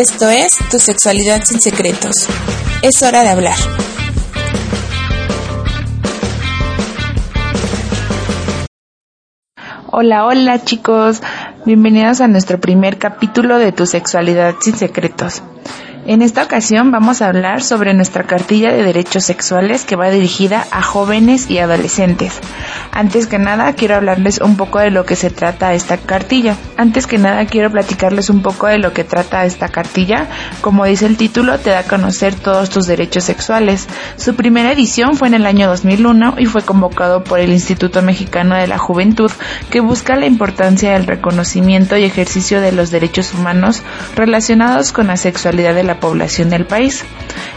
Esto es Tu Sexualidad sin Secretos. Es hora de hablar. Hola, hola chicos, bienvenidos a nuestro primer capítulo de Tu Sexualidad sin Secretos. En esta ocasión vamos a hablar sobre nuestra cartilla de derechos sexuales que va dirigida a jóvenes y adolescentes. Antes que nada quiero hablarles un poco de lo que se trata esta cartilla. Antes que nada quiero platicarles un poco de lo que trata esta cartilla. Como dice el título, te da a conocer todos tus derechos sexuales. Su primera edición fue en el año 2001 y fue convocado por el Instituto Mexicano de la Juventud que busca la importancia del reconocimiento y ejercicio de los derechos humanos relacionados con la sexualidad de la población del país.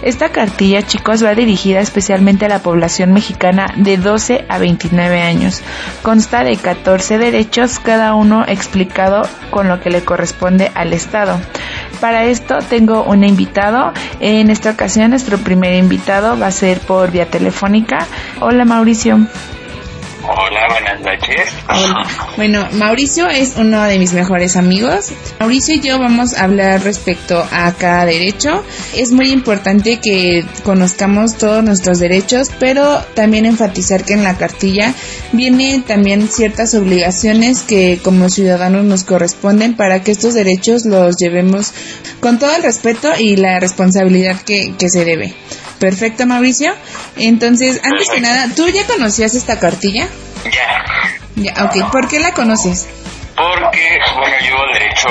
Esta cartilla, chicos, va dirigida especialmente a la población mexicana de 12 a 29 años. Consta de 14 derechos, cada uno explicado con lo que le corresponde al Estado. Para esto tengo un invitado. En esta ocasión, nuestro primer invitado va a ser por vía telefónica. Hola, Mauricio. Buenas noches. Bueno, Mauricio es uno de mis mejores amigos. Mauricio y yo vamos a hablar respecto a cada derecho. Es muy importante que conozcamos todos nuestros derechos, pero también enfatizar que en la cartilla vienen también ciertas obligaciones que como ciudadanos nos corresponden para que estos derechos los llevemos con todo el respeto y la responsabilidad que, que se debe. Perfecto, Mauricio. Entonces, antes que nada, ¿tú ya conocías esta cartilla? Ya. Ya, ok. ¿Por qué la conoces? Porque, bueno, llevo derecho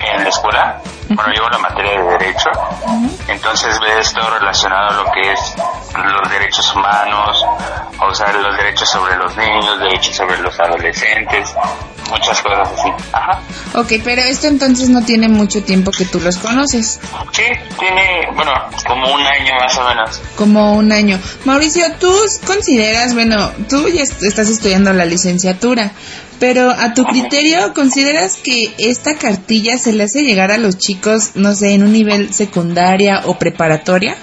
en la escuela. Bueno, llevo la materia de derecho. Entonces ves todo relacionado a lo que es los derechos humanos, o sea, los derechos sobre los niños, derechos sobre los adolescentes, muchas cosas así. Ajá. Ok, pero esto entonces no tiene mucho tiempo que tú los conoces. Sí, tiene, bueno, como un año más o menos. Como un año. Mauricio, ¿tú consideras, bueno, tú ya est- estás estudiando la licenciatura, pero a tu criterio, ¿consideras que esta cartilla se le hace llegar a los chicos, no sé, en un nivel secundaria o preparatoria?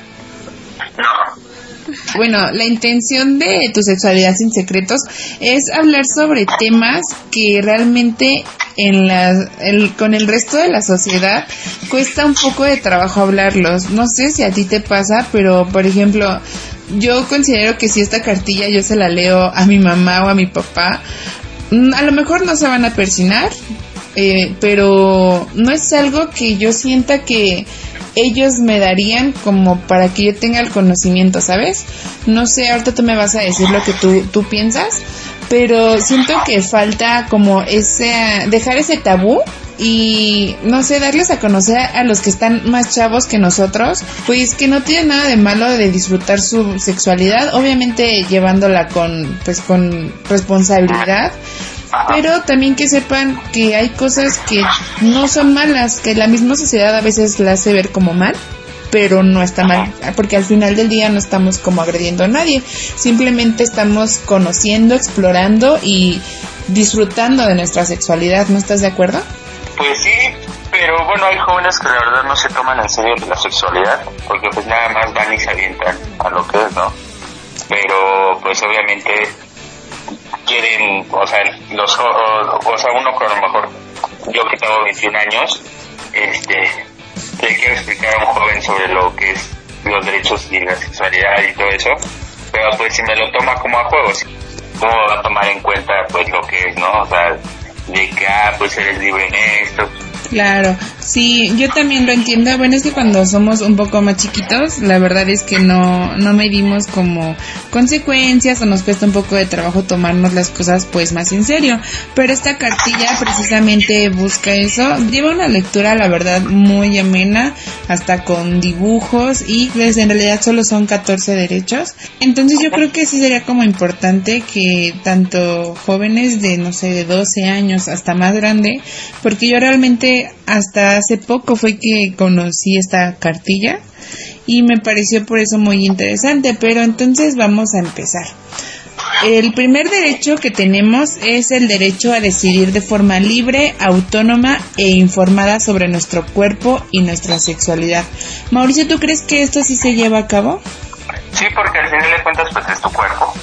No. Bueno, la intención de Tu Sexualidad sin Secretos es hablar sobre temas que realmente en la, con el resto de la sociedad cuesta un poco de trabajo hablarlos. No sé si a ti te pasa, pero por ejemplo, yo considero que si esta cartilla yo se la leo a mi mamá o a mi papá, mm, a lo mejor no se van a persinar, eh, pero no es algo que yo sienta que ellos me darían como para que yo tenga el conocimiento, ¿sabes? No sé, ahorita tú me vas a decir lo que tú, tú piensas, pero siento que falta como ese, dejar ese tabú y no sé, darles a conocer a los que están más chavos que nosotros, pues que no tiene nada de malo de disfrutar su sexualidad, obviamente llevándola con, pues con responsabilidad, pero también que sepan que hay cosas que no son malas, que la misma sociedad a veces la hace ver como mal, pero no está mal, porque al final del día no estamos como agrediendo a nadie, simplemente estamos conociendo, explorando y disfrutando de nuestra sexualidad, ¿no estás de acuerdo? Pues sí, pero bueno, hay jóvenes que la verdad no se toman en serio la sexualidad, porque pues nada más van y se avientan a lo que es, ¿no? Pero pues obviamente quieren, o sea, los, o, o sea, uno con lo mejor, yo que tengo 21 años, este, le quiero explicar a un joven sobre lo que es los derechos y la sexualidad y todo eso, pero pues si me lo toma como a juego, ¿sí? ¿cómo va a tomar en cuenta pues lo que es, ¿no? O sea, de que, ah, pues eres libre en esto, Claro, sí, yo también lo entiendo. Bueno, es que cuando somos un poco más chiquitos, la verdad es que no, no medimos como consecuencias o nos cuesta un poco de trabajo tomarnos las cosas pues más en serio. Pero esta cartilla precisamente busca eso. Lleva una lectura, la verdad, muy amena, hasta con dibujos y pues en realidad solo son 14 derechos. Entonces yo creo que sí sería como importante que tanto jóvenes de, no sé, de 12 años hasta más grande, porque yo realmente hasta hace poco fue que conocí esta cartilla y me pareció por eso muy interesante, pero entonces vamos a empezar. El primer derecho que tenemos es el derecho a decidir de forma libre, autónoma e informada sobre nuestro cuerpo y nuestra sexualidad. Mauricio, ¿tú crees que esto sí se lleva a cabo? Sí, porque al final de cuentas pues es tu cuerpo.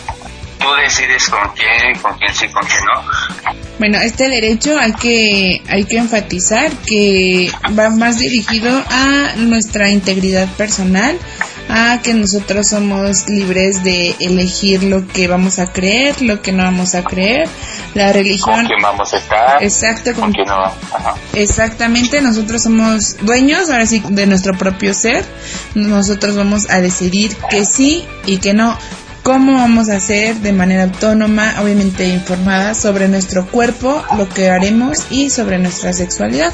Tú decides con quién, con quién sí, con quién no. Bueno, este derecho hay que, hay que enfatizar que va más dirigido a nuestra integridad personal, a que nosotros somos libres de elegir lo que vamos a creer, lo que no vamos a creer, la religión. ¿Con quién vamos a estar? Exacto, con, quién no. Exactamente, nosotros somos dueños, ahora sí, de nuestro propio ser. Nosotros vamos a decidir que sí y que no cómo vamos a hacer de manera autónoma, obviamente informada sobre nuestro cuerpo, lo que haremos y sobre nuestra sexualidad.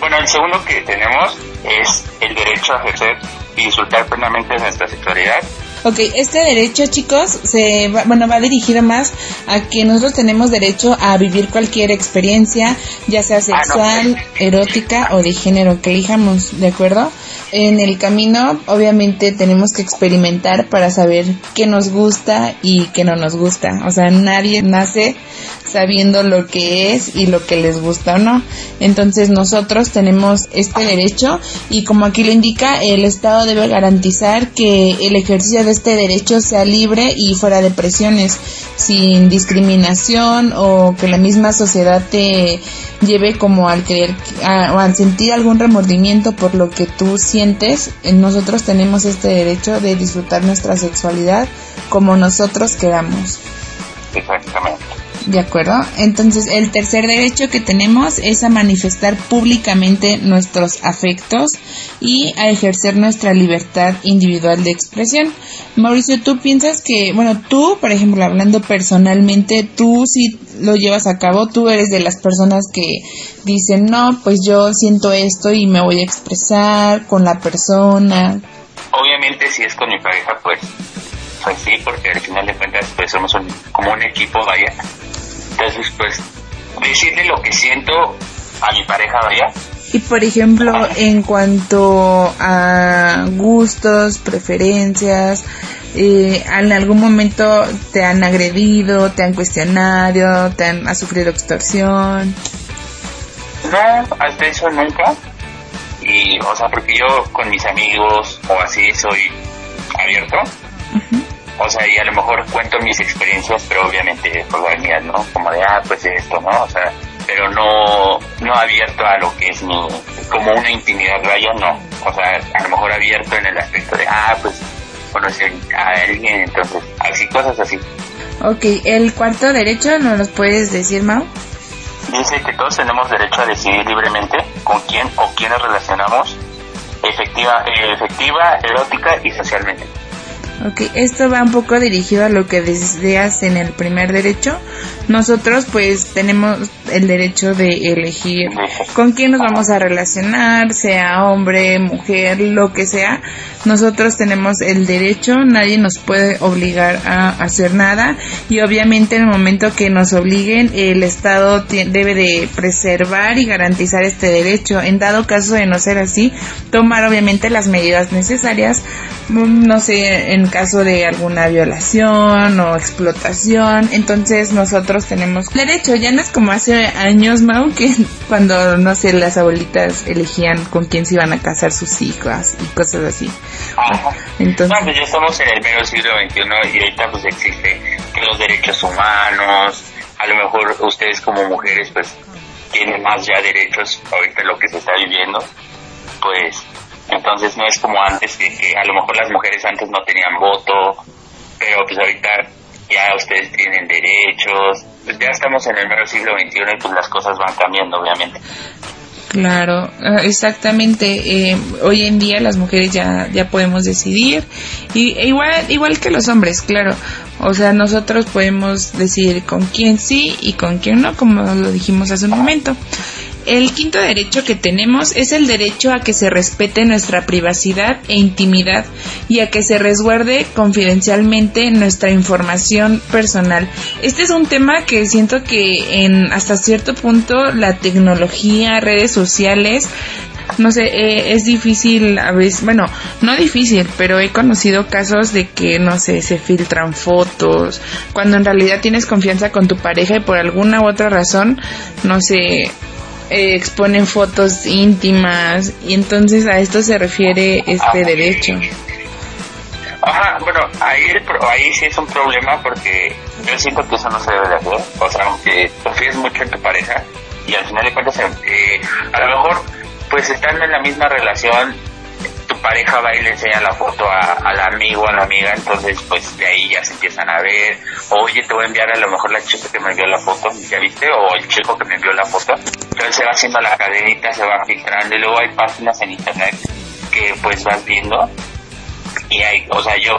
Bueno, el segundo que tenemos es el derecho a ejercer y disfrutar plenamente de nuestra sexualidad. Ok, este derecho, chicos, se va, bueno, va dirigido más a que nosotros tenemos derecho a vivir cualquier experiencia, ya sea ah, sexual, erótica o de género que elijamos, ¿de acuerdo? En el camino, obviamente, tenemos que experimentar para saber qué nos gusta y qué no nos gusta. O sea, nadie nace sabiendo lo que es y lo que les gusta o no. Entonces nosotros tenemos este derecho y como aquí lo indica, el Estado debe garantizar que el ejercicio este derecho sea libre y fuera de presiones, sin discriminación o que la misma sociedad te lleve como al creer o al sentir algún remordimiento por lo que tú sientes. Nosotros tenemos este derecho de disfrutar nuestra sexualidad como nosotros queramos. Exactamente. ¿De acuerdo? Entonces, el tercer derecho que tenemos es a manifestar públicamente nuestros afectos y a ejercer nuestra libertad individual de expresión. Mauricio, ¿tú piensas que, bueno, tú, por ejemplo, hablando personalmente, tú si lo llevas a cabo, tú eres de las personas que dicen, no, pues yo siento esto y me voy a expresar con la persona? Obviamente, si es con mi pareja, pues pues sí, porque al final de cuentas pues somos como un equipo, vaya. Entonces, pues, decirle lo que siento a mi pareja, vaya. Y por ejemplo, en cuanto a gustos, preferencias, eh, ¿en algún momento te han agredido, te han cuestionado, te han sufrido extorsión? No, hasta eso nunca. Y, o sea, porque yo con mis amigos o así soy abierto. O sea, y a lo mejor cuento mis experiencias, pero obviamente por la mía, ¿no? Como de, ah, pues esto, ¿no? O sea, pero no, no abierto a lo que es mi, como una intimidad vaya, no. O sea, a lo mejor abierto en el aspecto de, ah, pues conocer a alguien, entonces, así, cosas así. Ok, el cuarto derecho, ¿no nos puedes decir, Mau? Dice que todos tenemos derecho a decidir libremente con quién o quiénes relacionamos efectiva, efectiva, erótica y socialmente. Ok, esto va un poco dirigido a lo que deseas en el primer derecho. Nosotros pues tenemos el derecho de elegir con quién nos vamos a relacionar, sea hombre, mujer, lo que sea. Nosotros tenemos el derecho, nadie nos puede obligar a hacer nada y obviamente en el momento que nos obliguen el Estado debe de preservar y garantizar este derecho. En dado caso de no ser así, tomar obviamente las medidas necesarias, mm, no sé, en caso de alguna violación o explotación. Entonces nosotros tenemos derecho, ya no es como hace años, Mau, que cuando, no sé, las abuelitas elegían con quién se iban a casar sus hijas y cosas así. Entonces, pues ya estamos en el medio siglo XXI y ahorita pues existe los derechos humanos, a lo mejor ustedes como mujeres pues tienen más ya derechos ahorita lo que se está viviendo, pues entonces no es como antes, que, a lo mejor las mujeres antes no tenían voto, pero pues ahorita ya ustedes tienen derechos, pues ya estamos en el siglo XXI y pues las cosas van cambiando, obviamente. Claro, ah, exactamente. Eh, hoy en día las mujeres ya, ya podemos decidir y e igual igual que los hombres, claro. O sea, nosotros podemos decidir con quién sí y con quién no, como lo dijimos hace un momento. El quinto derecho que tenemos es el derecho a que se respete nuestra privacidad e intimidad y a que se resguarde confidencialmente nuestra información personal. Este es un tema que siento que en hasta cierto punto la tecnología, redes sociales, no sé, eh, es difícil a veces, bueno, no difícil, pero he conocido casos de que, no sé, se filtran fotos, cuando en realidad tienes confianza con tu pareja y por alguna u otra razón, no sé, eh, exponen fotos íntimas y entonces a esto se refiere este derecho. Ajá, bueno, ahí, ahí sí es un problema porque yo siento que eso no se debe de hacer. O sea, aunque confíes mucho en tu pareja y al final de cuentas, eh, a lo mejor, pues estando en la misma relación, pareja va y le enseña la foto a, al amigo, a la amiga, entonces pues de ahí ya se empiezan a ver, oye, te voy a enviar a lo mejor la chica que me envió la foto, ¿ya viste? O el chico que me envió la foto. Entonces se va haciendo la cadenita, se va filtrando y luego hay páginas en internet que pues vas viendo y hay, o sea, yo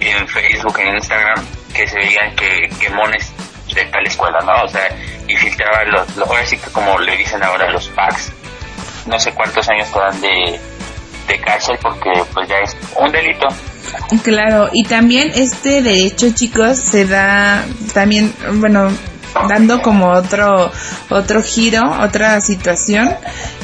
en Facebook, en Instagram, que se veían que, que mones de tal escuela, ¿no? O sea, y filtraban los, los, ahora sí que como le dicen ahora los packs, no sé cuántos años te dan de, de cárcel porque pues ya es un delito. Claro, y también este derecho, chicos, se da también, bueno, dando como otro otro giro, otra situación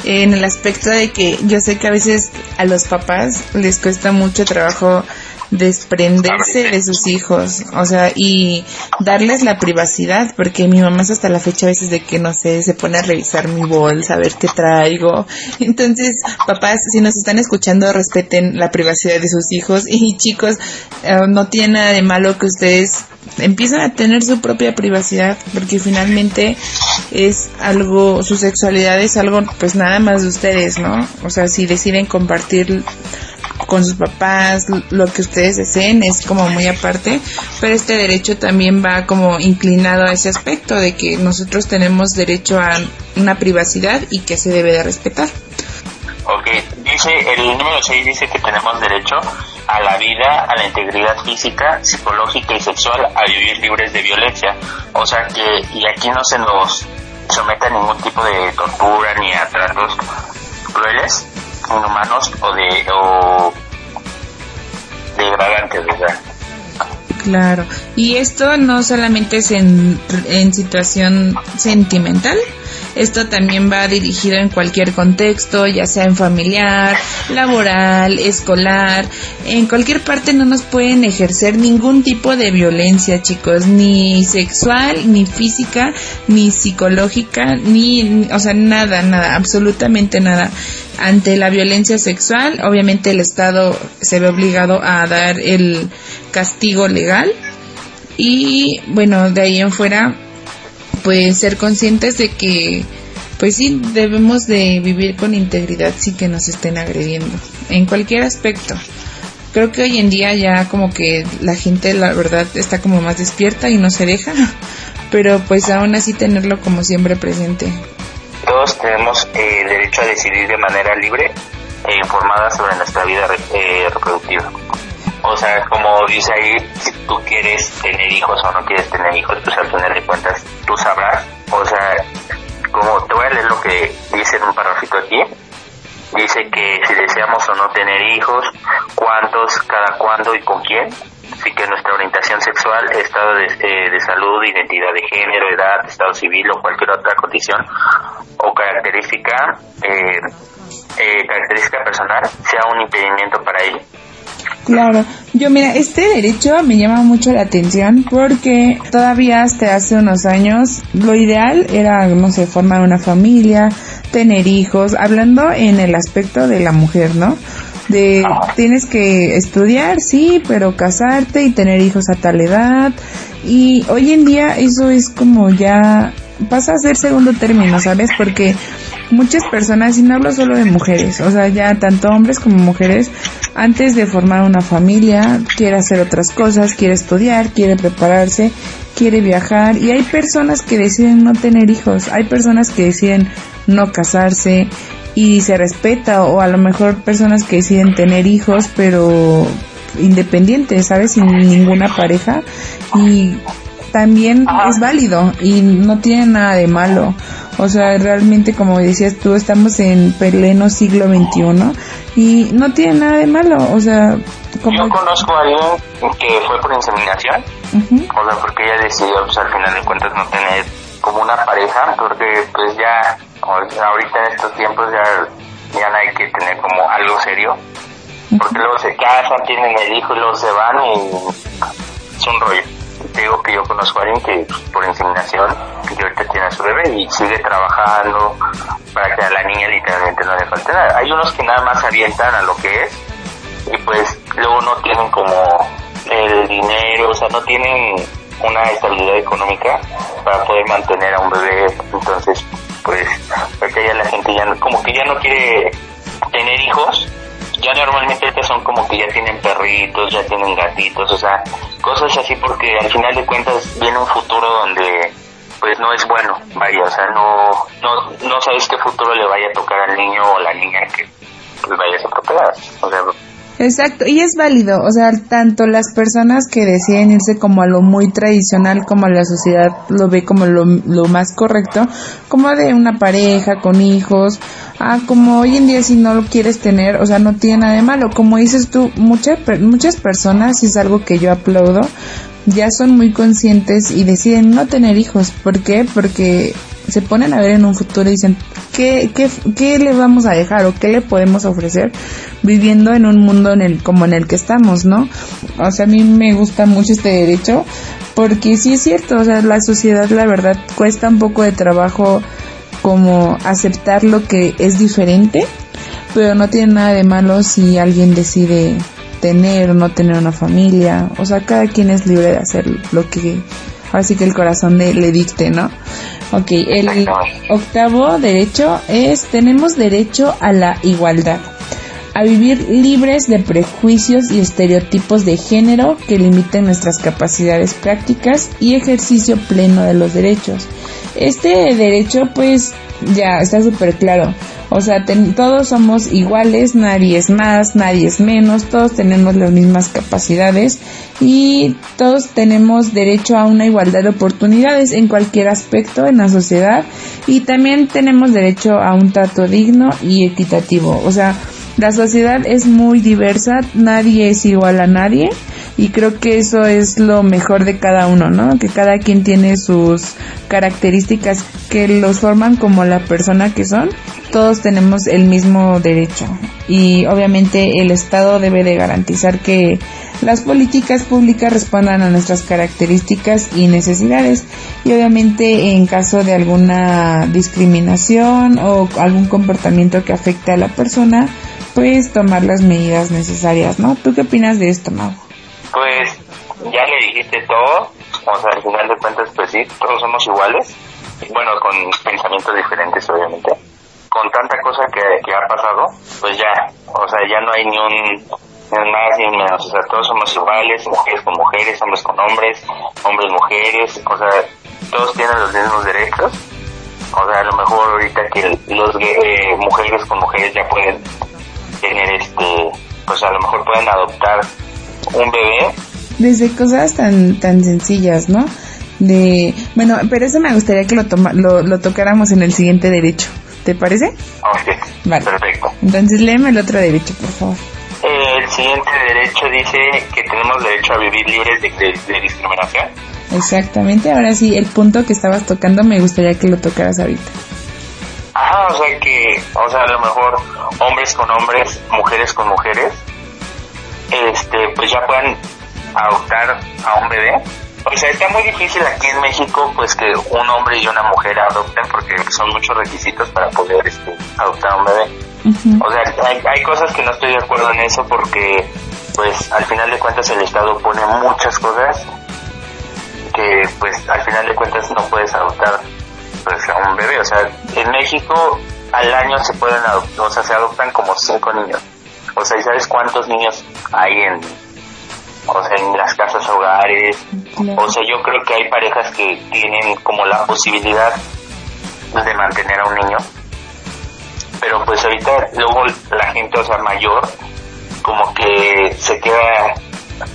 en el aspecto de que yo sé que a veces a los papás les cuesta mucho trabajo desprenderse de sus hijos, o sea, y darles la privacidad, porque mi mamá es hasta la fecha a veces de que, no sé, se pone a revisar mi bolsa, a ver qué traigo. Entonces, papás, si nos están escuchando, respeten la privacidad de sus hijos y chicos, eh, no tiene nada de malo que ustedes empiezan a tener su propia privacidad porque finalmente es algo, su sexualidad es algo pues nada más de ustedes, ¿no? O sea, si deciden compartir con sus papás, lo que ustedes deseen es como muy aparte, pero este derecho también va como inclinado a ese aspecto de que nosotros tenemos derecho a una privacidad y que se debe de respetar. Ok, dice, el número 6 dice que tenemos derecho a la vida, a la integridad física, psicológica y sexual, a vivir libres de violencia. O sea que, y aquí no se nos somete a ningún tipo de tortura ni a tratos crueles, inhumanos o de o degradantes, ¿verdad? Claro, y esto no solamente es en, en situación sentimental, esto también va dirigido en cualquier contexto, ya sea en familiar, laboral, escolar, en cualquier parte no nos pueden ejercer ningún tipo de violencia, chicos, ni sexual, ni física, ni psicológica, ni, o sea, nada, nada, absolutamente nada. Ante la violencia sexual, obviamente el Estado se ve obligado a dar el castigo legal y bueno, de ahí en fuera pues ser conscientes de que pues sí debemos de vivir con integridad sin que nos estén agrediendo en cualquier aspecto. Creo que hoy en día ya como que la gente la verdad está como más despierta y no se deja pero pues aún así tenerlo como siempre presente. Todos tenemos eh, derecho a decidir de manera libre e informada sobre nuestra vida eh, reproductiva o sea, como dice ahí, si tú quieres tener hijos o no quieres tener hijos, pues al final de cuentas tú sabrás. O sea, como te voy a leer lo que dice en un parrafito aquí. Dice que si deseamos o no tener hijos, cuántos, cada cuándo y con quién. Así que nuestra orientación sexual, estado de, eh, de salud, identidad de género, edad, estado civil o cualquier otra condición o característica, eh, eh, característica personal sea un impedimento para ello. Claro, yo mira, este derecho me llama mucho la atención porque todavía hasta hace unos años lo ideal era, no sé, formar una familia, tener hijos, hablando en el aspecto de la mujer, ¿no? De tienes que estudiar, sí, pero casarte y tener hijos a tal edad. Y hoy en día eso es como ya pasa a ser segundo término, ¿sabes? Porque muchas personas, y no hablo solo de mujeres, o sea, ya tanto hombres como mujeres, antes de formar una familia, quiere hacer otras cosas, quiere estudiar, quiere prepararse, quiere viajar, y hay personas que deciden no tener hijos, hay personas que deciden no casarse, y se respeta, o a lo mejor personas que deciden tener hijos, pero independientes, ¿sabes? Sin ninguna pareja, y también es válido y no tiene nada de malo. O sea, realmente como decías tú, estamos en pleno siglo XXI y no tiene nada de malo. O sea, como... Yo conozco a alguien que fue por inseminación, o sea, porque ella decidió pues, al final de cuentas no tener como una pareja, porque pues ya, ahorita en estos tiempos ya, ya no hay que tener como algo serio, porque luego se casan, tienen el hijo y luego se van y es un rollo te digo que yo conozco a alguien que por inseminación, que ahorita tiene a su bebé y sigue trabajando para que a la niña literalmente no le falte nada. Hay unos que nada más avientan a lo que es y pues luego no tienen como el dinero, o sea, no tienen una estabilidad económica para poder mantener a un bebé, entonces pues porque ya la gente ya como que ya no quiere tener hijos, ya normalmente son como que ya tienen perritos, ya tienen gatitos, o sea, cosas así porque al final de cuentas viene un futuro donde pues no es bueno, vaya, o sea, no, no, no sabes qué futuro le vaya a tocar al niño o la niña que pues vayas a atropellar, o sea, Exacto, y es válido, o sea, tanto las personas que deciden irse como a lo muy tradicional, como la sociedad lo ve como lo, lo más correcto, como de una pareja con hijos, ah, como hoy en día si no lo quieres tener, o sea, no tiene nada de malo, como dices tú, muchas muchas personas, y es algo que yo aplaudo, ya son muy conscientes y deciden no tener hijos, ¿por qué? Porque se ponen a ver en un futuro y dicen, ¿qué, qué, qué le vamos a dejar o qué le podemos ofrecer viviendo en un mundo en el, como en el que estamos, ¿no? O sea, a mí me gusta mucho este derecho porque sí es cierto, o sea, la sociedad la verdad cuesta un poco de trabajo como aceptar lo que es diferente, pero no tiene nada de malo si alguien decide tener o no tener una familia, o sea, cada quien es libre de hacer lo que así que el corazón le, le dicte, ¿no? Ok, el octavo derecho es tenemos derecho a la igualdad, a vivir libres de prejuicios y estereotipos de género que limiten nuestras capacidades prácticas y ejercicio pleno de los derechos. Este derecho pues ya está súper claro. O sea, todos somos iguales, nadie es más, nadie es menos, todos tenemos las mismas capacidades y todos tenemos derecho a una igualdad de oportunidades en cualquier aspecto en la sociedad y también tenemos derecho a un trato digno y equitativo. O sea, la sociedad es muy diversa, nadie es igual a nadie y creo que eso es lo mejor de cada uno, ¿no? Que cada quien tiene sus características que los forman como la persona que son. Todos tenemos el mismo derecho y obviamente el Estado debe de garantizar que las políticas públicas respondan a nuestras características y necesidades y obviamente en caso de alguna discriminación o algún comportamiento que afecte a la persona, pues tomar las medidas necesarias, ¿no? ¿Tú qué opinas de esto, Mau? Pues ya le dijiste todo, o sea, al final de cuentas, pues sí, todos somos iguales, bueno, con pensamientos diferentes, obviamente. Con tanta cosa que, que ha pasado, pues ya, o sea, ya no hay ni un más ni menos, o sea, todos somos iguales, mujeres con mujeres, hombres con hombres, hombres mujeres, o sea, todos tienen los mismos derechos. O sea, a lo mejor ahorita que los eh, mujeres con mujeres ya pueden tener este, pues a lo mejor pueden adoptar un bebé. Desde cosas tan, tan sencillas, ¿no? De, bueno, pero eso me gustaría que lo, toma, lo, lo tocáramos en el siguiente derecho. ¿Te parece? Ok, vale. perfecto. Entonces léeme el otro derecho, por favor. El siguiente derecho dice que tenemos derecho a vivir libres de, de, discriminación. Exactamente, ahora sí, el punto que estabas tocando me gustaría que lo tocaras ahorita. Ah, o sea que, o sea, a lo mejor hombres con hombres, mujeres con mujeres, este, pues ya puedan adoptar a un bebé. O sea, está muy difícil aquí en México, pues que un hombre y una mujer adopten, porque son muchos requisitos para poder este, adoptar a un bebé. O sea, hay, hay cosas que no estoy de acuerdo en eso, porque, pues, al final de cuentas el Estado pone muchas cosas que, pues, al final de cuentas no puedes adoptar, pues, a un bebé. O sea, en México al año se pueden adoptar, o sea, se adoptan como cinco niños. O sea, ¿y sabes cuántos niños hay en, o sea, en las casas hogares? O sea, yo creo que hay parejas que tienen como la posibilidad de mantener a un niño. Pero pues ahorita luego la gente, o sea, mayor, como que se queda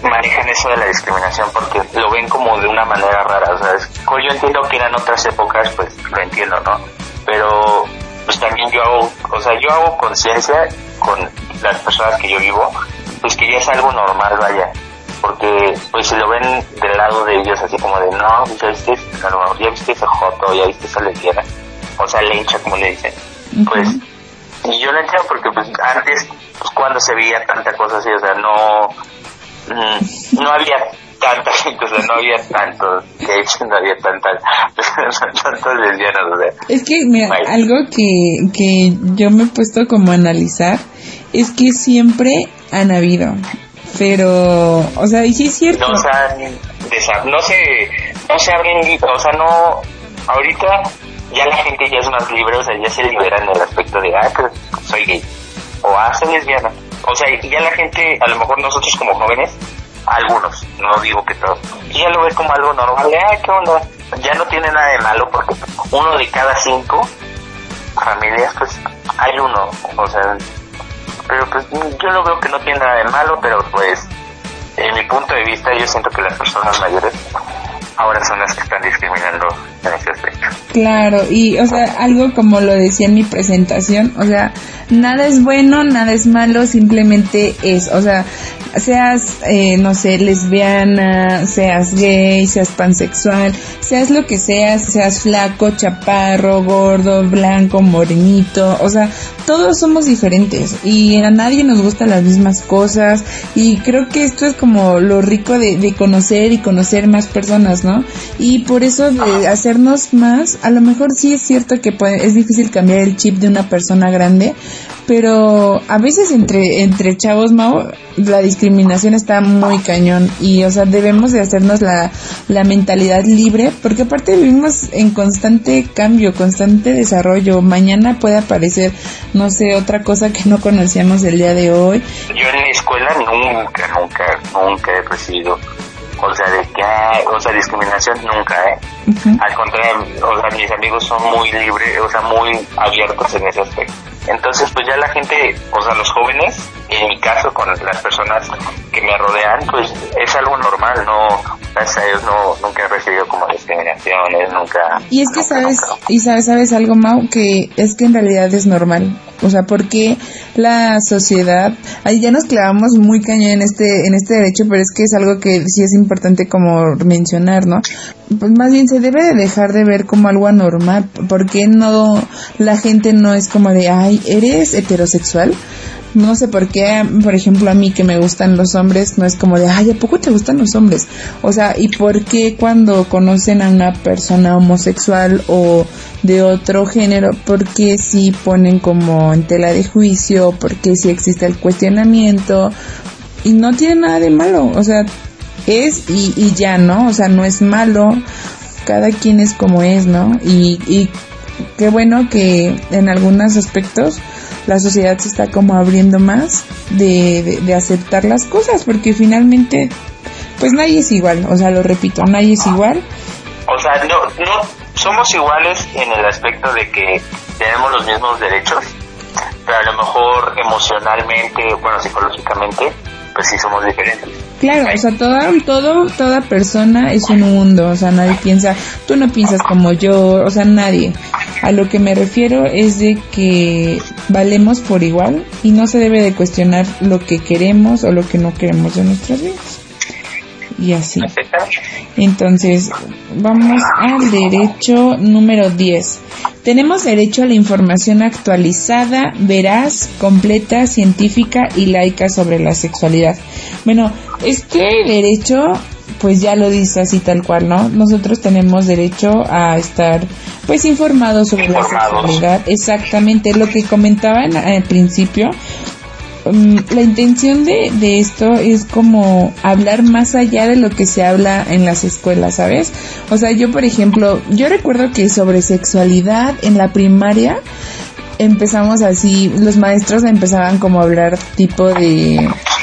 manejan eso de la discriminación porque lo ven como de una manera rara, o sea, yo entiendo que eran otras épocas, pues lo entiendo, ¿no? Pero pues también yo hago, o sea, yo hago conciencia con las personas que yo vivo, pues que ya es algo normal, vaya, porque pues si lo ven del lado de ellos así como de, no, ya viste, ya viste ese joto, ya viste esa lesbiana, o sea, lencha como le dicen, pues, y yo lo entiendo porque pues antes, pues cuando se veía tanta cosa así, o sea, no, mm, no había tanta gente, o sea, no había tanto, de hecho no había tantas, tantas lesbianas, o sea. Es que, mira, algo que, que yo me he puesto como a analizar es que siempre han habido Pero, o sea, y sí es cierto. No, o sea, no se, no se abren, o sea, no, ahorita ya la gente ya es más libre, o sea, ya se libera en el aspecto de, ah, pues, soy gay, o ah, soy lesbiana. O sea, ya la gente, a lo mejor nosotros como jóvenes, algunos, no digo que todos, ya lo ves como algo normal, ah, ya no tiene nada de malo porque uno de cada cinco familias, pues hay uno, o sea, pero pues yo lo veo que no tiene nada de malo, pero pues en mi punto de vista yo siento que las personas mayores ahora son las que están discriminando ese aspecto. Claro, y o sea, algo como lo decía en mi presentación, o sea, nada es bueno, nada es malo, simplemente es, o sea, seas, eh, no sé, lesbiana, seas gay, seas pansexual, seas lo que seas, seas flaco, chaparro, gordo, blanco, morenito, o sea, todos somos diferentes y a nadie nos gustan las mismas cosas y creo que esto es como lo rico de, de conocer y conocer más personas, ¿no? Y por eso de más, a lo mejor sí es cierto que es difícil cambiar el chip de una persona grande, pero a veces entre, entre chavos, Mau, la discriminación está muy cañón y, o sea, debemos de hacernos la, la mentalidad libre porque aparte vivimos en constante cambio, constante desarrollo. Mañana puede aparecer, no sé, otra cosa que no conocíamos el día de hoy. Yo en mi escuela nunca, nunca, nunca he recibido o sea, de que, o sea, discriminación nunca, ¿eh? Al contrario, o sea, mis amigos son muy libres, o sea, muy abiertos en ese aspecto. Entonces, pues ya la gente, o sea, los jóvenes, en mi caso, con las personas que me rodean, pues es algo normal, no, gracias a ellos no, nunca he recibido como discriminaciones, nunca. Y es que sabes, y sabes, sabes algo, Mau, que es que en realidad es normal. O sea, porque la sociedad, ahí ya nos clavamos muy cañón en este, en este derecho, pero es que es algo que sí es importante como mencionar, ¿no? Pues más bien se debe de dejar de ver como algo anormal, porque no, la gente no es como de, ay, ¿eres heterosexual? No sé por qué, por ejemplo, a mí que me gustan los hombres, no es como de, ay, ¿a poco te gustan los hombres? O sea, ¿y por qué cuando conocen a una persona homosexual o de otro género, por qué si ponen como en tela de juicio, por qué si existe el cuestionamiento? Y no tiene nada de malo, o sea, es y, y ya, ¿no? O sea, no es malo, cada quien es como es, ¿no? Y, y qué bueno que en algunos aspectos la sociedad se está como abriendo más de, de, aceptar las cosas, porque finalmente, pues nadie es igual, o sea, lo repito, nadie es igual. O sea, no, no somos iguales en el aspecto de que tenemos los mismos derechos, pero a lo mejor emocionalmente, bueno, psicológicamente, pues sí somos diferentes. Claro, o sea, toda, todo, toda persona es un mundo, o sea, nadie piensa, tú no piensas como yo, o sea, nadie. A lo que me refiero es de que valemos por igual y no se debe de cuestionar lo que queremos o lo que no queremos de nuestras vidas. Y así. Entonces, vamos al derecho número 10. Tenemos derecho a la información actualizada, veraz, completa, científica y laica sobre la sexualidad. Bueno, este derecho pues ya lo dice así tal cual, ¿no? Nosotros tenemos derecho a estar pues informados sobre la sexualidad. Exactamente, lo que comentaban al principio, Mm, la intención de, de esto es como hablar más allá de lo que se habla en las escuelas, ¿sabes? O sea, yo por ejemplo, yo recuerdo que sobre sexualidad en la primaria empezamos así, los maestros empezaban como a hablar tipo de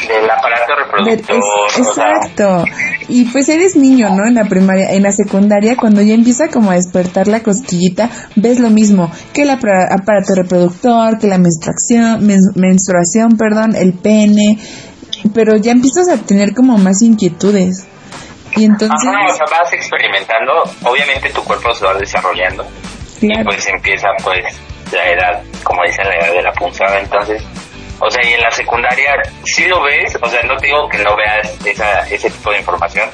del aparato reproductor. exacto. Y pues eres niño, ¿no? En la primaria, en la secundaria, cuando ya empieza como a despertar la cosquillita, ves lo mismo, que el aparato reproductor, que la menstruación, menstruación, perdón, el pene, pero ya empiezas a tener como más inquietudes. Y entonces... o sea, vas experimentando, obviamente tu cuerpo se va desarrollando. Y pues empieza pues la edad, como dicen, la edad de la punzada, entonces o sea, y en la secundaria sí lo ves, o sea, no digo que no veas esa, ese tipo de información,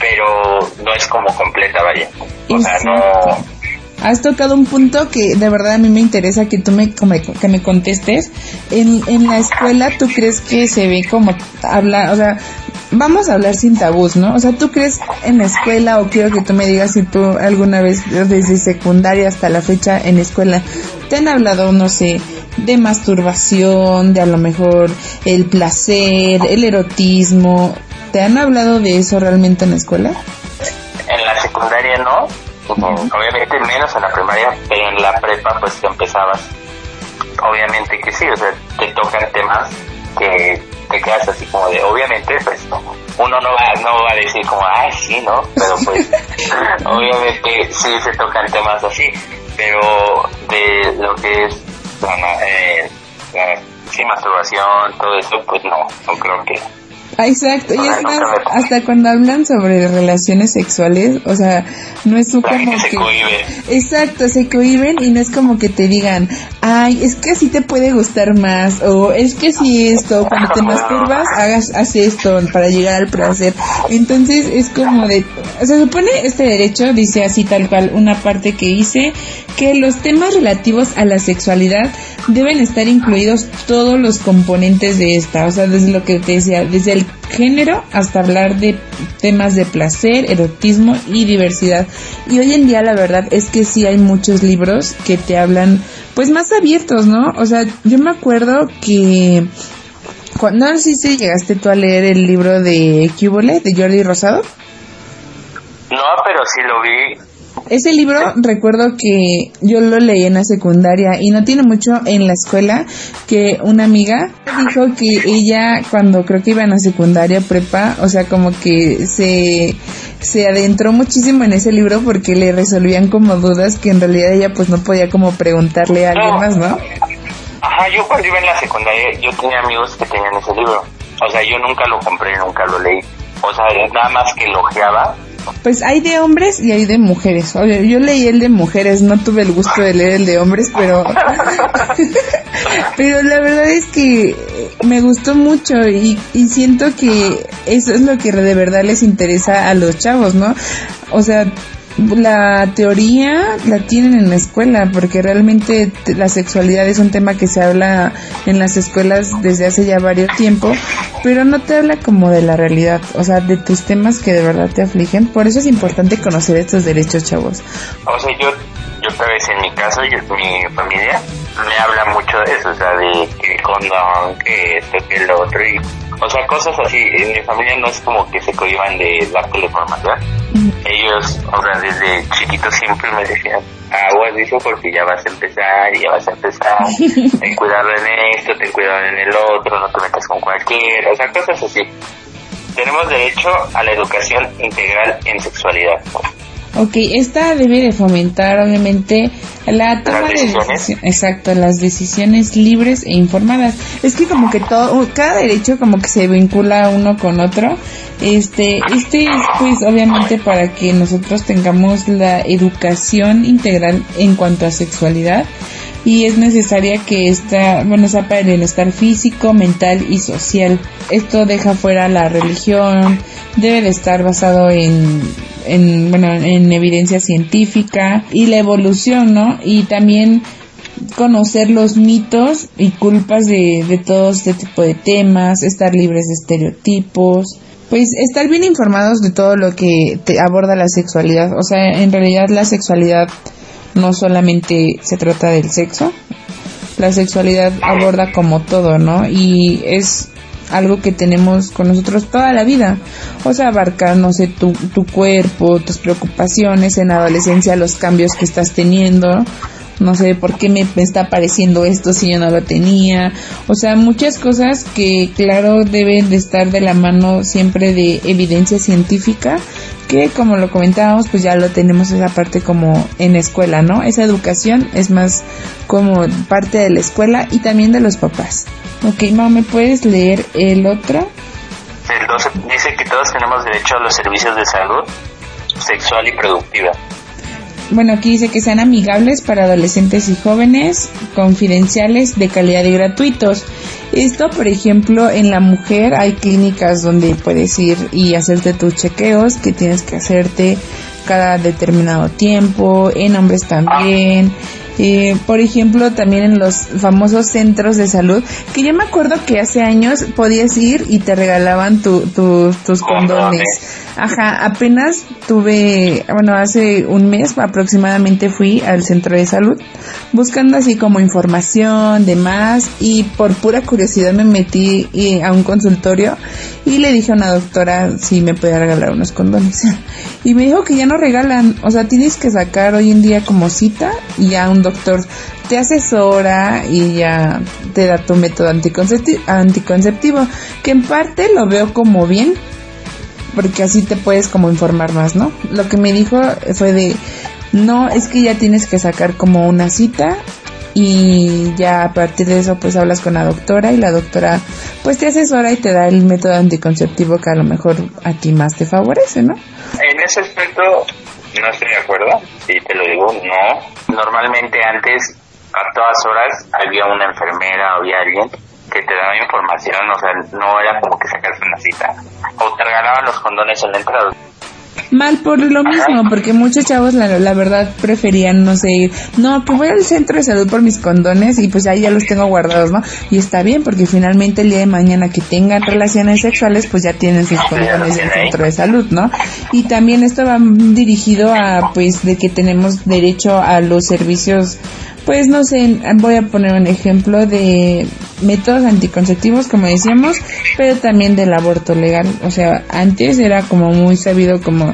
pero no es como completa, vaya. O sea, no... Has tocado un punto que de verdad a mí me interesa que tú me, que me contestes. En, en la escuela, ¿tú crees que se ve como hablar, o sea, vamos a hablar sin tabús, ¿no? O sea, ¿tú crees en la escuela o quiero que tú me digas si tú alguna vez desde secundaria hasta la fecha en escuela te han hablado, no sé, de masturbación, de a lo mejor el placer, el erotismo. ¿Te han hablado de eso realmente en la escuela? En la secundaria no, obviamente menos en la primaria, pero en la prepa pues te empezabas. Obviamente que sí, o sea, te tocan temas que te quedas así como de, obviamente pues uno no va, no va a decir como, ay sí, ¿no? Pero pues obviamente sí se tocan temas así, pero de lo que es eh, la masturbación, todo eso, pues no, no creo que exacto, y es más, hasta cuando hablan sobre relaciones sexuales, o sea, no es como que... Se Exacto, se cohiben y no es como que te digan, ay, es que así te puede gustar más, o es que si esto, cuando te masturbas, hagas, haz esto para llegar al placer. Entonces es como de, o sea, supone este derecho, dice así tal cual, una parte que dice que los temas relativos a la sexualidad deben estar incluidos todos los componentes de esta, o sea, desde lo que te decía, desde el género hasta hablar de temas de placer, erotismo y diversidad. Y hoy en día la verdad es que sí hay muchos libros que te hablan pues más abiertos, ¿no? O sea, yo me acuerdo que no sé si llegaste tú a leer el libro de Cubole de Jordi Rosado. No, pero sí lo vi ese libro recuerdo que yo lo leí en la secundaria y no tiene mucho en la escuela que una amiga dijo que ella cuando creo que iba en la secundaria prepa, o sea, como que se, se adentró muchísimo en ese libro porque le resolvían como dudas que en realidad ella pues no podía como preguntarle a alguien más, ¿no? Ajá, yo cuando iba en la secundaria yo tenía amigos que tenían ese libro. O sea, yo nunca lo compré, nunca lo leí. O sea, nada más que elogiaba pues hay de hombres y hay de mujeres. Oye, yo leí el de mujeres, no tuve el gusto de leer el de hombres, pero pero la verdad es que me gustó mucho y, y siento que eso es lo que de verdad les interesa a los chavos, ¿no? O sea, la teoría la tienen en la escuela porque realmente la sexualidad es un tema que se habla en las escuelas desde hace ya varios tiempo pero no te habla como de la realidad o sea de tus temas que de verdad te afligen. Por eso es importante conocer estos derechos chavos. O sea yo yo tal vez en mi caso yo, mi familia me habla mucho de eso o sea de que el condón que esto que lo otro y o sea, cosas así. En mi familia no es como que se cohiban de darte la información. Ellos, o sea, desde chiquitos siempre me decían, aguas, dijo, porque ya vas a empezar, ya vas a empezar. ten cuidado en esto, ten cuidado en el otro, no te metas con cualquiera. O sea, cosas así. Tenemos derecho a la educación integral en sexualidad. Ok, esta debe de fomentar obviamente la toma de decisiones, exacto, las decisiones libres e informadas. Es que como que todo, cada derecho como que se vincula uno con otro. Este, este es pues obviamente para que nosotros tengamos la educación integral en cuanto a sexualidad y es necesaria que esta, bueno, sea para el bienestar físico, mental y social. Esto deja fuera la religión, debe de estar basado en en, bueno, en evidencia científica y la evolución, ¿no? Y también conocer los mitos y culpas de, de todo este tipo de temas, estar libres de estereotipos, pues estar bien informados de todo lo que te aborda la sexualidad. O sea, en realidad la sexualidad no solamente se trata del sexo, la sexualidad aborda como todo, ¿no? Y es algo que tenemos con nosotros toda la vida. O sea, abarcar, no sé, tu, tu cuerpo, tus preocupaciones en adolescencia, los cambios que estás teniendo. No sé por qué me, está apareciendo esto si yo no lo tenía. O sea, muchas cosas que, claro, deben de estar de la mano siempre de evidencia científica que como lo comentábamos pues ya lo tenemos esa parte como en escuela, ¿no? Esa educación es más como parte de la escuela y también de los papás. Ok, no, ¿me puedes leer el otro? El 12 dice que todos tenemos derecho a los servicios de salud sexual y productiva. Bueno, aquí dice que sean amigables para adolescentes y jóvenes, confidenciales, de calidad y gratuitos. Esto, por ejemplo, en la mujer hay clínicas donde puedes ir y hacerte tus chequeos que tienes que hacerte cada determinado tiempo, en hombres también. Eh, por ejemplo, también en los famosos centros de salud, que yo me acuerdo que hace años podías ir y te regalaban tus condones. Ajá, apenas tuve, bueno, hace un mes aproximadamente fui al centro de salud buscando así como información, demás, y por pura curiosidad me metí a un consultorio y le dije a una doctora si me podía regalar unos condones. Y me dijo que ya no regalan, o sea, tienes que sacar hoy en día como cita y ya un doctor te asesora y ya te da tu método anticonceptivo, que en parte lo veo como bien, porque así te puedes como informar más, ¿no? Lo que me dijo fue de, no, es que ya tienes que sacar como una cita y ya a partir de eso pues hablas con la doctora y la doctora pues te asesora y te da el método anticonceptivo que a lo mejor a ti más te favorece, ¿no? En ese aspecto no estoy de acuerdo, y te lo digo, no. Normalmente antes a todas horas había una enfermera o había alguien que te daba información, o sea, no era como que sacas una cita, o te regalaban los condones en la entrada. Mal por lo mismo, porque muchos chavos la, la verdad preferían, no sé, no, que voy al centro de salud por mis condones y pues ahí ya los tengo guardados, ¿no? Y está bien, porque finalmente el día de mañana que tengan relaciones sexuales, pues ya tienen sus condones en el centro de salud, ¿no? Y también esto va dirigido a, pues, de que tenemos derecho a los servicios pues no sé, voy a poner un ejemplo de métodos anticonceptivos, como decíamos, pero también del aborto legal. O sea, antes era como muy sabido como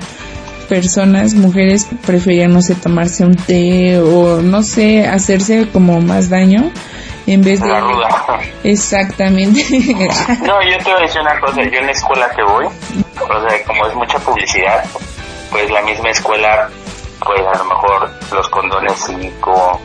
personas, mujeres preferían, no sé, tomarse un té o no sé, hacerse como más daño en vez de... Exactamente. no, yo te voy a decir una cosa, yo en la escuela que voy, o sea, como es mucha publicidad, pues la misma escuela, pues a lo mejor los condones como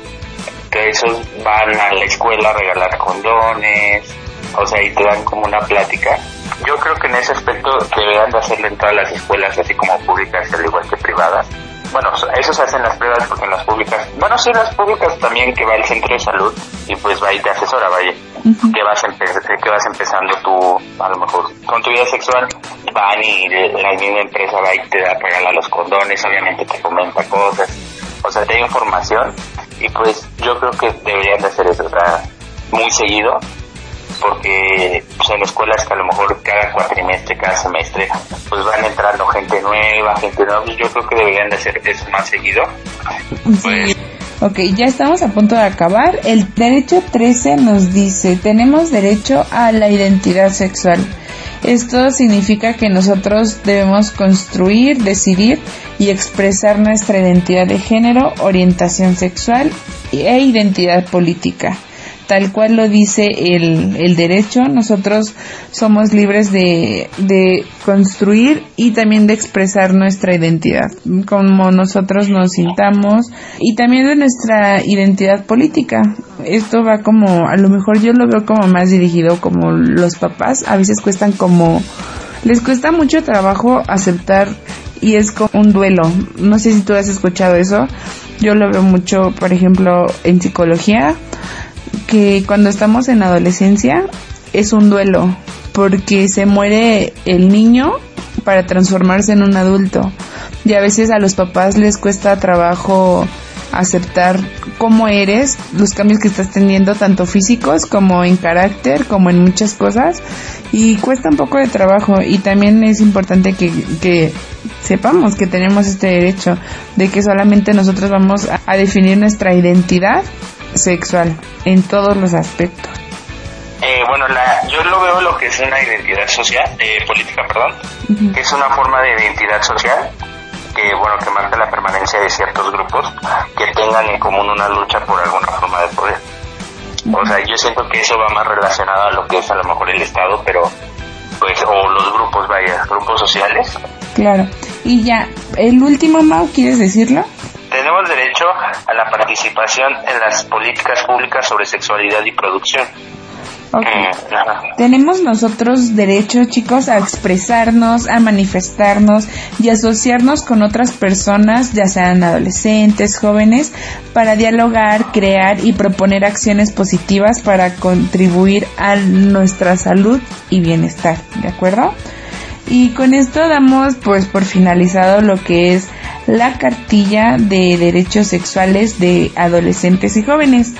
que esos van a la escuela a regalar condones, o sea, y te dan como una plática. Yo creo que en ese aspecto deberían de hacerlo en todas las escuelas, así como públicas, al igual que privadas. Bueno, eso se hacen las privadas porque en las públicas, bueno, sí, las públicas también que va al centro de salud y pues va y te asesora, vaya, que, vas que vas empezando tú, a lo mejor, con tu vida sexual, van y la misma empresa va y te da, regala los condones, obviamente te comenta cosas, o sea, te da información y pues yo creo que deberían de hacer eso, o sea, muy seguido, porque pues, en escuelas que a lo mejor cada cuatrimestre, cada semestre, pues van entrando gente nueva, gente nueva, pues yo creo que deberían de hacer eso más seguido. Pues, Ok, ya estamos a punto de acabar. El derecho 13 nos dice, tenemos derecho a la identidad sexual. Esto significa que nosotros debemos construir, decidir y expresar nuestra identidad de género, orientación sexual e identidad política tal cual lo dice el, derecho, nosotros somos libres de, de construir y también de expresar nuestra identidad, como nosotros nos sintamos y también de nuestra identidad política. Esto va como, a lo mejor yo lo veo como más dirigido como los papás, a veces cuestan como, les cuesta mucho trabajo aceptar y es como un duelo. No sé si tú has escuchado eso. Yo lo veo mucho, por ejemplo, en psicología que cuando estamos en adolescencia es un duelo, porque se muere el niño para transformarse en un adulto. Y a veces a los papás les cuesta trabajo aceptar cómo eres, los cambios que estás teniendo, tanto físicos como en carácter, como en muchas cosas, y cuesta un poco de trabajo. Y también es importante que, que sepamos que tenemos este derecho de que solamente nosotros vamos a definir nuestra identidad sexual en todos los aspectos. Eh, bueno, la, yo lo veo lo que es una identidad social, eh, política, perdón, que es una forma de identidad social que, bueno, que marca la permanencia de ciertos grupos que tengan en común una lucha por alguna forma de poder. O sea, yo siento que eso va más relacionado a lo que es a lo mejor el Estado, pero pues, o los grupos, vaya, grupos sociales. Claro. Y ya, el último, Mau, ¿quieres decirlo? Tenemos derecho a la participación en las políticas públicas sobre sexualidad y producción. Mm, Tenemos nosotros derecho, chicos, a expresarnos, a manifestarnos y asociarnos con otras personas, ya sean adolescentes, jóvenes, para dialogar, crear y proponer acciones positivas para contribuir a nuestra salud y bienestar, ¿de acuerdo? Y con esto damos pues por finalizado lo que es la cartilla de derechos sexuales de adolescentes y jóvenes.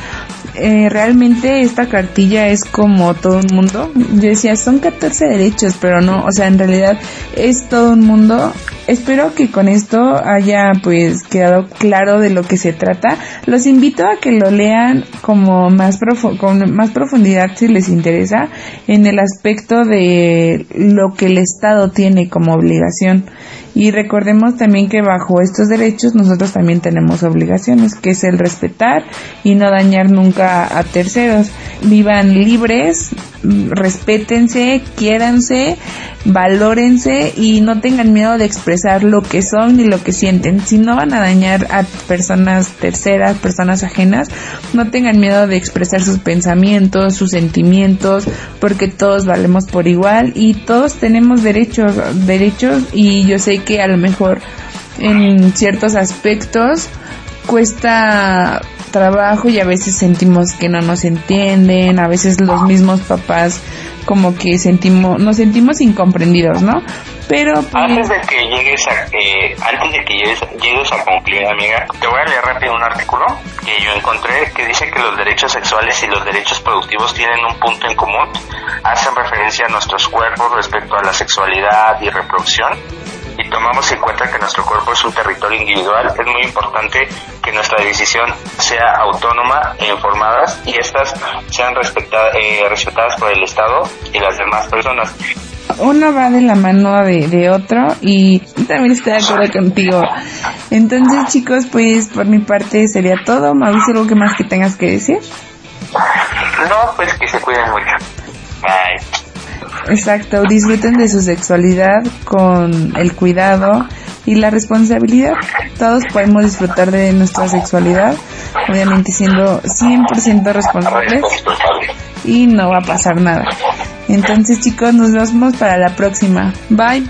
Eh, realmente esta cartilla es como todo un mundo. Yo decía, son 14 derechos, pero no, o sea, en realidad es todo un mundo. Espero que con esto haya pues quedado claro de lo que se trata. Los invito a que lo lean como más con más profundidad si les interesa en el aspecto de lo que el Estado tiene como obligación. Y recordemos también que bajo estos derechos nosotros también tenemos obligaciones, que es el respetar y no dañar nunca a terceros. Vivan libres, respétense, quiéranse, valórense y no tengan miedo de expresar lo que son y lo que sienten. Si no van a dañar a personas terceras, personas ajenas, no tengan miedo de expresar sus pensamientos, sus sentimientos, porque todos valemos por igual y todos tenemos derechos, derechos y yo sé que a lo mejor en ciertos aspectos cuesta trabajo y a veces sentimos que no nos entienden, a veces los mismos papás como que sentimos, nos sentimos incomprendidos, ¿no? Pero pues, antes de que llegues a eh, antes de que llegues, llegues a concluir, amiga, te voy a leer rápido un artículo que yo encontré que dice que los derechos sexuales y los derechos productivos tienen un punto en común, hacen referencia a nuestros cuerpos respecto a la sexualidad y reproducción y tomamos en cuenta que nuestro cuerpo es un territorio individual, es muy importante que nuestra decisión sea autónoma e informadas y estas sean respetadas, eh, respetadas por el Estado y las demás personas. Uno va de la mano de, de otro y también estoy de acuerdo contigo. Entonces, chicos, pues por mi parte sería todo. Mauricio, ¿algo que más que tengas que decir? No, pues que se cuiden mucho. Bye. Exacto, disfruten de su sexualidad con el cuidado y la responsabilidad. Todos podemos disfrutar de nuestra sexualidad, obviamente siendo 100% responsables y no va a pasar nada. Entonces chicos, nos vemos para la próxima. Bye.